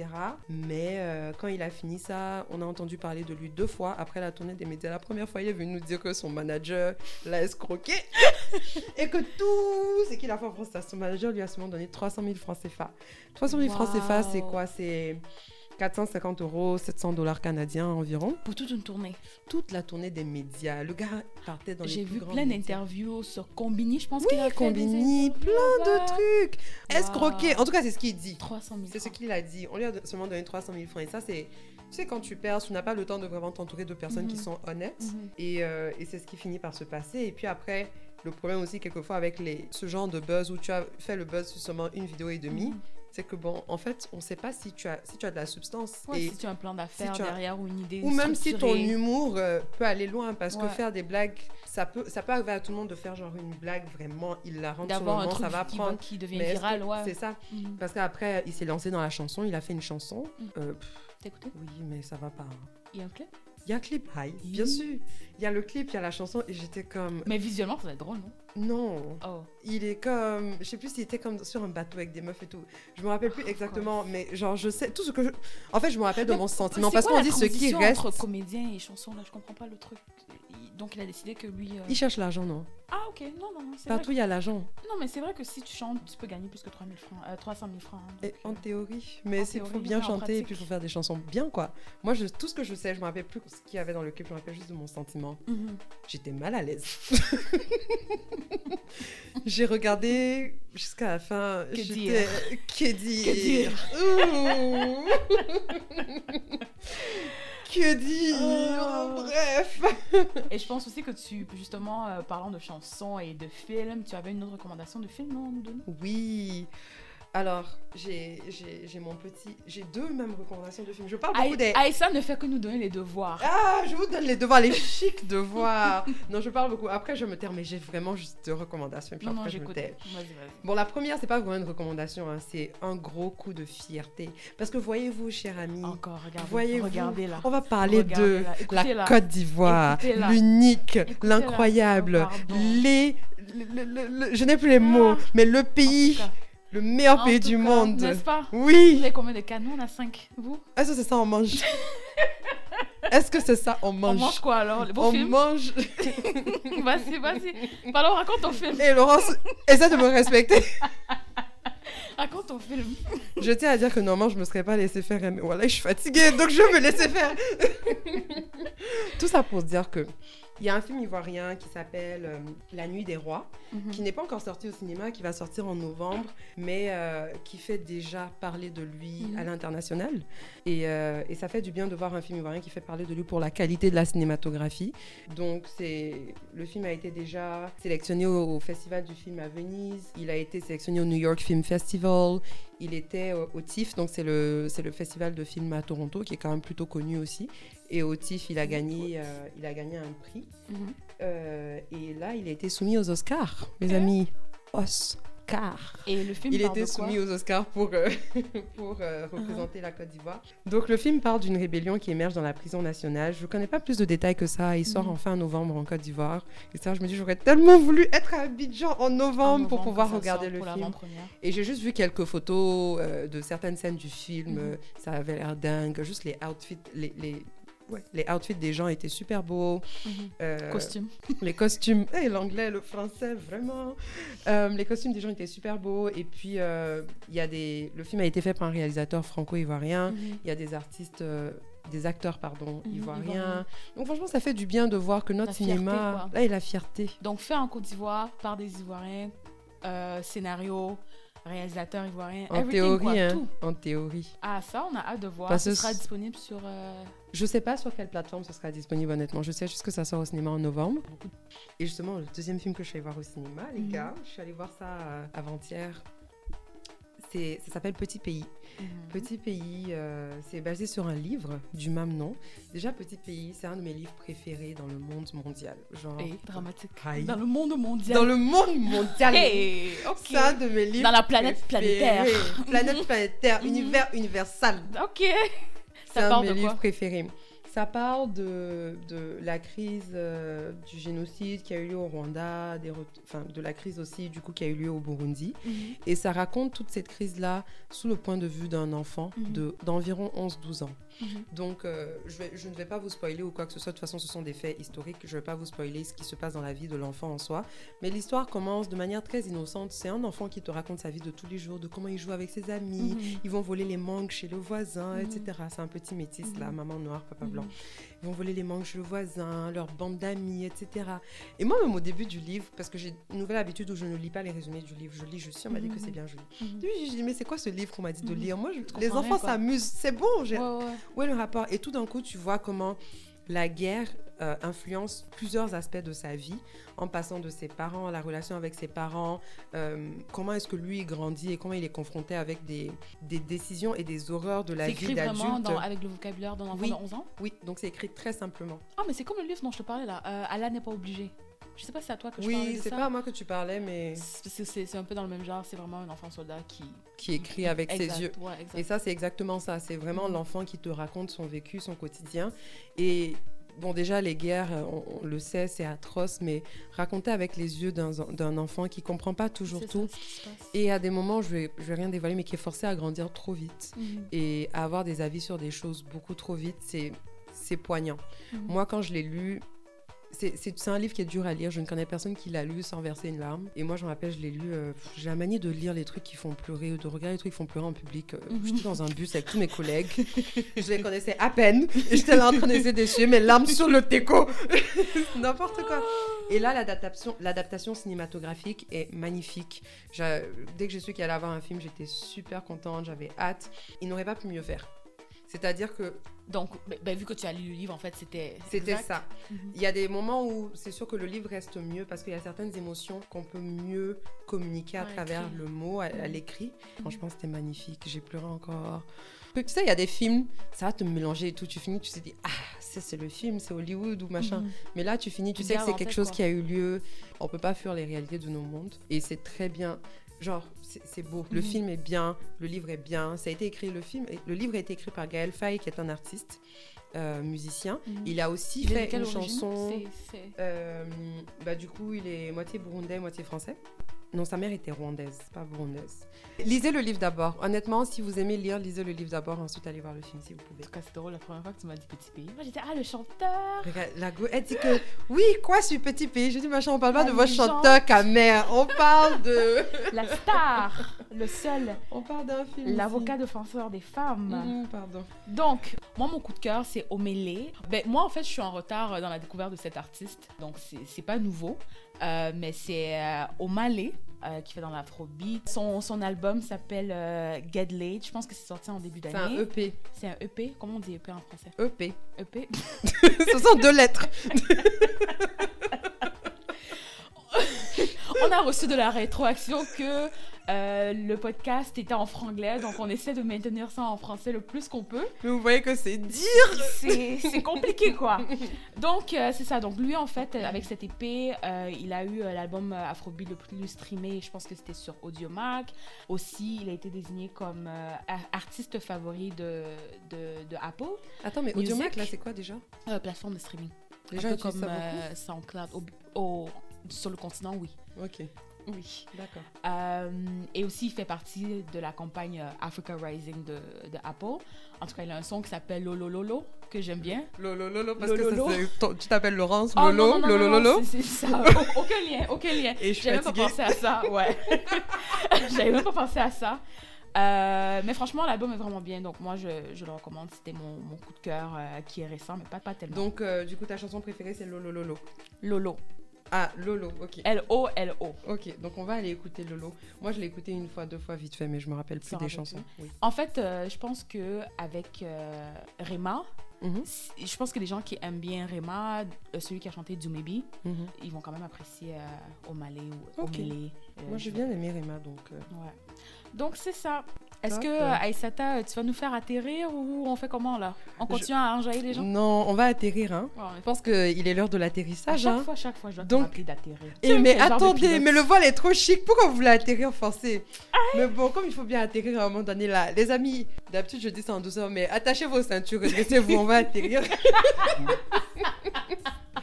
Mais euh, quand il a fini ça, on a entendu parler de lui deux fois après la tournée des médias. La première fois, il est venu nous dire que son manager l'a escroqué [LAUGHS] et que tout ce qu'il a fait en France, son manager lui a seulement donné 300 000 francs CFA. 300 000 francs CFA, c'est quoi? C'est 450 euros, 700 dollars canadiens environ. Pour toute une tournée. Toute la tournée des médias. Le gars partait dans les J'ai vu plein d'interviews sur Combini, je pense Oui, qu'il a Combini, plein de trucs. Wow. Escroqué. En tout cas, c'est ce qu'il dit. 300 000 C'est ce qu'il a dit. On lui a seulement donné 300 000 francs. Et ça, c'est. Tu sais, quand tu perds, tu n'as pas le temps de vraiment t'entourer de personnes qui Mhm. sont honnêtes. Mhm. Et, euh, et c'est ce qui finit par se passer. Et puis après, le problème aussi, quelquefois, avec les, ce genre de buzz où tu as fait le buzz sur seulement une vidéo et demie, Mhm. c'est que, bon, en fait, on ne sait pas si tu as, si tu as de la substance. Ouais, et, si tu as un plan d'affaires as- derrière ou une idée ou même si ton humour euh, peut aller loin. Parce que faire des blagues, ça peut, ça peut arriver à tout le monde de faire genre une blague vraiment hilarante d'avoir un truc ça va qui, prendre. qui devient viral, ouais. C'est ça. Parce qu'après, il s'est lancé dans la chanson, il a fait une chanson. Mm. Euh, pff, T'as écouté oui, mais ça va pas. hein. Il y a un clip? Il y a un clip, hi, bien Mm. sûr. Il y a le clip, il y a la chanson, et j'étais comme. Mais visuellement, ça va être drôle, non? Non. Oh. Il est comme. Je sais plus s'il était comme sur un bateau avec des meufs et tout. Je me rappelle plus Oh, exactement, mais genre, je sais. Tout ce que je. En fait, je me rappelle de mon sentiment. Parce qu'on dit ce qui reste. entre comédien et chanson, là, je comprends pas le truc. Il- Donc il a décidé que lui... euh, Il cherche l'argent, non? Ah ok, non, non, non. Partout, il y a l'argent. Non, mais c'est vrai que si tu chantes, tu peux gagner plus que 3000 francs, euh, 300 000 francs. hein, Et en euh, théorie. Mais c'est faut bien chanter et puis il faut faire des chansons bien, quoi. Moi, je, tout ce que je sais, je me rappelle plus ce qu'il y avait dans le clip, je me rappelle juste de mon sentiment. mhm. J'étais mal à l'aise. [LAUGHS] J'ai regardé jusqu'à la fin. Que dire? Que dire? Que dire? [LAUGHS] [LAUGHS] Que dire Oh. Bref. [LAUGHS] Et je pense aussi que tu, justement, euh, parlant de chansons et de films, tu avais une autre recommandation de film, non, à nous donner Oui. Alors, j'ai mon petit. J'ai deux mêmes recommandations de films. Je parle beaucoup des. Aïssa ne fait que nous donner les devoirs. Ah, je vous donne les devoirs, les chics devoirs. [LAUGHS] non, je parle beaucoup. Après, je me taire, mais j'ai vraiment juste deux recommandations. Et puis non, non, après, je me j'écoute. tais. Vas-y, vas-y. Bon, la première, c'est pas vraiment une recommandation, hein, c'est un gros coup de fierté. Parce que voyez-vous, cher ami, Encore, regardez. Voyez-vous, regardez là. on va parler de la. Côte d'Ivoire, l'unique, l'incroyable, Oh, les. le- le- le- je n'ai plus les mots, Ah. mais le pays, le meilleur en pays du cas, monde. N'est-ce pas Vous Oui. avez combien de canons On a 5. Vous Est-ce que c'est ça, on mange [LAUGHS] Est-ce que c'est ça, on On mange mange quoi alors Les beaux On films mange. [LAUGHS] Vas-y, vas-y. Pardon, raconte ton film. Et Laurence, essaie de me respecter. [LAUGHS] Raconte ton film. Je tiens à dire que normalement, je me serais pas laissé faire. Mais voilà, je suis fatiguée, donc je vais me laisser faire. Tout ça pour se dire que il y a un film ivoirien qui s'appelle euh, La Nuit des Rois, qui n'est pas encore sorti au cinéma, qui va sortir en novembre, mais euh, qui fait déjà parler de lui Mhm. à l'international. Et, euh, et ça fait du bien de voir un film ivoirien qui fait parler de lui pour la qualité de la cinématographie. Donc le film a été déjà sélectionné au, au Festival du film à Venise. Il a été sélectionné au New York Film Festival. Il était au TIFF, donc c'est le, c'est le festival de film à Toronto, qui est quand même plutôt connu aussi. Et au TIFF, il a gagné, euh, il a gagné un prix. Mhm. Euh, et là, il a été soumis aux Oscars, mes Ok. amis. Oscars. Et le film Il parle était de quoi soumis aux Oscars pour, euh, [LAUGHS] pour euh, représenter la Côte d'Ivoire. Donc le film parle d'une rébellion qui émerge dans la prison nationale. Je ne connais pas plus de détails que ça. Il sort Mhm. en fin novembre en Côte d'Ivoire. Et ça, je me dis, j'aurais tellement voulu être à Abidjan en novembre, En pour pouvoir regarder le film. Et j'ai juste vu quelques photos euh, de certaines scènes du film. Mhm. Ça avait l'air dingue. Juste les outfits, les, les, ouais, les outfits des gens étaient super beaux. Mhm. Euh, Costume. [LAUGHS] les costumes, [LAUGHS] et l'anglais, le français, vraiment. Euh, les costumes des gens étaient super beaux. Et puis, euh, y a des... le film a été fait par un réalisateur franco-ivoirien. Mhm. Il y a des artistes, euh, des acteurs, pardon, Mhm, ivoiriens. Donc, franchement, ça fait du bien de voir que notre La cinéma, là, et la fierté. Donc, fait en Côte d'Ivoire par des Ivoiriens, euh, scénario, réalisateur ivoirien, En everything, théorie, quoi, hein. En théorie. Ah, ça, on a hâte de voir. Parce Ce sera disponible sur. euh, Je sais pas sur quelle plateforme ce sera disponible, honnêtement. Je sais juste que ça sort au cinéma en novembre. Et justement, le deuxième film que je suis allée voir au cinéma, les Mhm. gars, je suis allée voir ça euh, avant-hier. C'est- Ça s'appelle Petit Pays. mhm. Petit Pays, euh, c'est basé sur un livre du même nom. Déjà, Petit Pays, c'est un de mes livres préférés dans le monde mondial. Genre, Et dramatique. Aïe. Dans le monde mondial. dans le monde mondial. Hey, ok. C'est un de mes livres Dans la planète préférés. planétaire. Planète planétaire, [LAUGHS] Mhm. univers universal. Ok. C'est un de mes livres préférés. Ça parle de, de la crise euh, du génocide qui a eu lieu au Rwanda, des re- enfin, de la crise aussi du coup qui a eu lieu au Burundi. Mhm. Et ça raconte toute cette crise-là sous le point de vue d'un enfant Mhm. de d'environ 11-12 ans. Mhm. Donc euh, je, vais- je ne vais pas vous spoiler ou quoi que ce soit. De toute façon, ce sont des faits historiques. Je ne vais pas vous spoiler ce qui se passe dans la vie de l'enfant en soi. Mais l'histoire commence de manière très innocente. C'est un enfant qui te raconte sa vie de tous les jours, de comment il joue avec ses amis. Ils vont voler les mangues chez le voisin, etc. C'est un petit métis là, maman noire, papa blanc. Ils vont voler les mangues chez le voisin, leur bande d'amis, etc. Et moi, même au début du livre, parce que j'ai une nouvelle habitude où je ne lis pas les résumés du livre, je lis, je suis, on m'a dit que c'est Mhm. bien joli. Mhm. Puis j'ai dit, mais c'est quoi ce livre qu'on m'a dit de Mhm. lire? Moi, je- les enfants s'amusent, c'est bon. Ouais, ouais. Où est le rapport Et tout d'un coup, tu vois comment la guerre euh, influence plusieurs aspects de sa vie, en passant de ses parents, la relation avec ses parents, euh, comment est-ce que lui grandit et comment il est confronté avec des, des décisions et des horreurs de la C'est vie écrit vraiment d'adulte. dans- avec le vocabulaire d'un enfant Oui. de 11 ans? Oui, donc c'est écrit très simplement. Ah, mais c'est comme le livre dont je te parlais là. Euh, Allah n'est pas obligé. Je sais pas si c'est à toi que je parlais Oui, c'est pas à moi que tu parlais, mais C'est- un peu dans le même genre. C'est vraiment un enfant soldat qui. qui écrit avec Exact, ses yeux. Ouais. Et ça, c'est exactement ça. C'est vraiment Mhm. l'enfant qui te raconte son vécu, son quotidien. Et bon, déjà, les guerres, euh, on, on le sait, c'est atroce, mais raconter avec les yeux d'un enfant qui comprend pas toujours ça, tout. Et à des moments, je vais, je vais rien dévoiler, mais qui est forcé à grandir trop vite Mhm. et à avoir des avis sur des choses beaucoup trop vite, c'est c'est poignant. Mhm. Moi, quand je l'ai lu, c'est- un livre qui est dur à lire. Je ne connais personne qui l'a lu sans verser une larme. Et moi, je me rappelle, je l'ai lu. euh, J'ai la manie de lire les trucs qui font pleurer ou de regarder les trucs qui font pleurer en public. Euh, Mhm. J'étais dans un bus avec tous mes collègues. [LAUGHS] je les connaissais à peine. Et j'étais là en train d'essayer d'essuyer mes larmes sur le teco. [LAUGHS] N'importe quoi. Et là, l'adaptation cinématographique est magnifique. Dès que j'ai su qu'il allait avoir un film, j'étais super contente, j'avais hâte. Il n'aurait pas pu mieux faire. C'est-à-dire que Donc, ben, ben, vu que tu as lu le livre, en fait, c'était. c'était ça. Mhm. Il y a des moments où c'est sûr que le livre reste mieux parce qu'il y a certaines émotions qu'on peut mieux communiquer à travers le mot, à, à Mhm. l'écrit. Franchement, c'était magnifique. J'ai pleuré encore. Tu sais, il y a des films, ça va te mélanger et tout. Tu finis, tu te dis, ah, ça c'est le film, c'est Hollywood ou machin. Mhm. Mais là, tu finis, tu sais que c'est quelque chose quoi. qui a eu lieu. On peut pas fuir les réalités de nos mondes. Et c'est très bien. Genre, c'est beau. Le Mhm. film est bien, le livre est bien. Ça a été écrit, le film, le livre a été écrit par Gaël Faye, qui est un artiste, euh, musicien. Mhm. Il a aussi Il fait une origine? chanson. Euh, bah, du coup, il est moitié burundais, moitié français. Non, sa mère était rwandaise, pas burundaise. Lisez le livre d'abord. Honnêtement, si vous aimez lire, lisez le livre d'abord, ensuite allez voir le film si vous pouvez. En tout cas, c'est drôle la première fois que tu m'as dit petit pays. Moi, j'étais, ah, le chanteur. Regarde, la go, elle dit que oui, quoi, je suis petit pays? Je dis machin, on parle pas La de votre chanteur camère, on parle de. La star. [LAUGHS] le seul. On parle d'un film. L'avocat défenseur des femmes. Mhm, pardon. Donc, moi, mon coup de cœur, c'est Omele. Ben, moi, en fait, je suis en retard euh, dans la découverte de cet artiste. Donc, c'est pas nouveau. Euh, mais c'est euh, euh, qui fait dans l'afrobeat. Son, son album s'appelle euh, Get Late. Je pense que c'est sorti en début C'est un d'année. EP. C'est un EP. Comment on dit EP en français? EP. EP. [LAUGHS] [LAUGHS] Ce sont deux lettres. on a reçu de la rétroaction que euh, le podcast était en franglais. Donc, on essaie de maintenir ça en français le plus qu'on peut. Mais vous voyez que c'est dire. [LAUGHS] c'est compliqué quoi. Donc euh, c'est ça. Donc lui en fait euh, avec cette épée, euh, il a eu l'album Afrobeat le plus streamé. Je pense que c'était sur Audiomack. Aussi, il a été désigné comme euh, artiste favori de, de, de Apple, Attends, mais Music. Audiomack, là, c'est quoi déjà? Euh, plateforme de streaming. Les Un peu comme ça euh, SoundCloud au, au- sur le continent, oui. Ok, Oui. d'accord. Euh, et aussi, il fait partie de la campagne euh, Africa Rising de, de Apple. En tout cas, il a un son qui s'appelle Lolo Lolo, que j'aime bien. Lolo, Lolo, parce Lolo, que ça, tu t'appelles Laurence, Oh, Lolo, non, non, non, Lolo, Lolo. c'est- c'est ça. [LAUGHS] aucun lien, aucun lien. Et je suis J'avais même pas pensé à ça, ouais. [LAUGHS] J'avais même pas pensé à ça. Euh, mais franchement, l'album est vraiment bien, donc moi je, je le recommande. C'était mon, mon coup de cœur euh, qui est récent, mais pas, pas tellement. Donc, euh, du coup, ta chanson préférée, c'est Lolo, Lolo. Lolo. Ah, Lolo, ok. L-O-L-O. Ok, donc on va aller écouter Lolo. Moi, je l'ai écouté une fois, deux fois, vite fait, mais je me rappelle plus des chansons. Oui. En fait, euh, je pense que avec euh, Rema, Mhm, je pense que les gens qui aiment bien Rema, euh, celui qui a chanté Do Maybe, mhm. ils vont quand même apprécier euh, Omalé ou euh, Moi, j'ai bien aimé Rima, donc. Ouais. Donc c'est ça. Est-ce que euh, Aïssata, tu vas nous faire atterrir ou on fait comment là? On continue à enjailler les gens? Non, on va atterrir, hein. Je pense qu'il est l'heure de à l'atterrissage, chaque hein. fois, chaque fois, je dois Donc- d'atterrir. Et sais, mais attendez, mais le vol est trop chic. Pourquoi vous voulez atterrir forcé? Mais bon, comme il faut bien atterrir à un moment donné là, les amis, d'habitude je dis ça en douceur, mais attachez vos ceintures, redressez-vous, on va atterrir. [LAUGHS]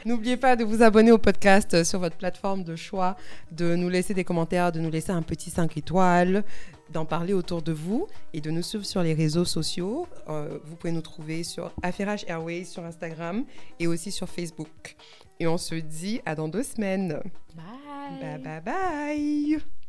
N'oubliez pas de vous abonner au podcast euh, sur votre plateforme de choix, de nous laisser des commentaires, de nous laisser un petit 5 étoiles, d'en parler autour de vous et de nous suivre sur les réseaux sociaux. Euh, vous pouvez nous trouver sur Affairage Airways sur Instagram et aussi sur Facebook. Et on se dit à dans deux semaines. Bye. Bye bye bye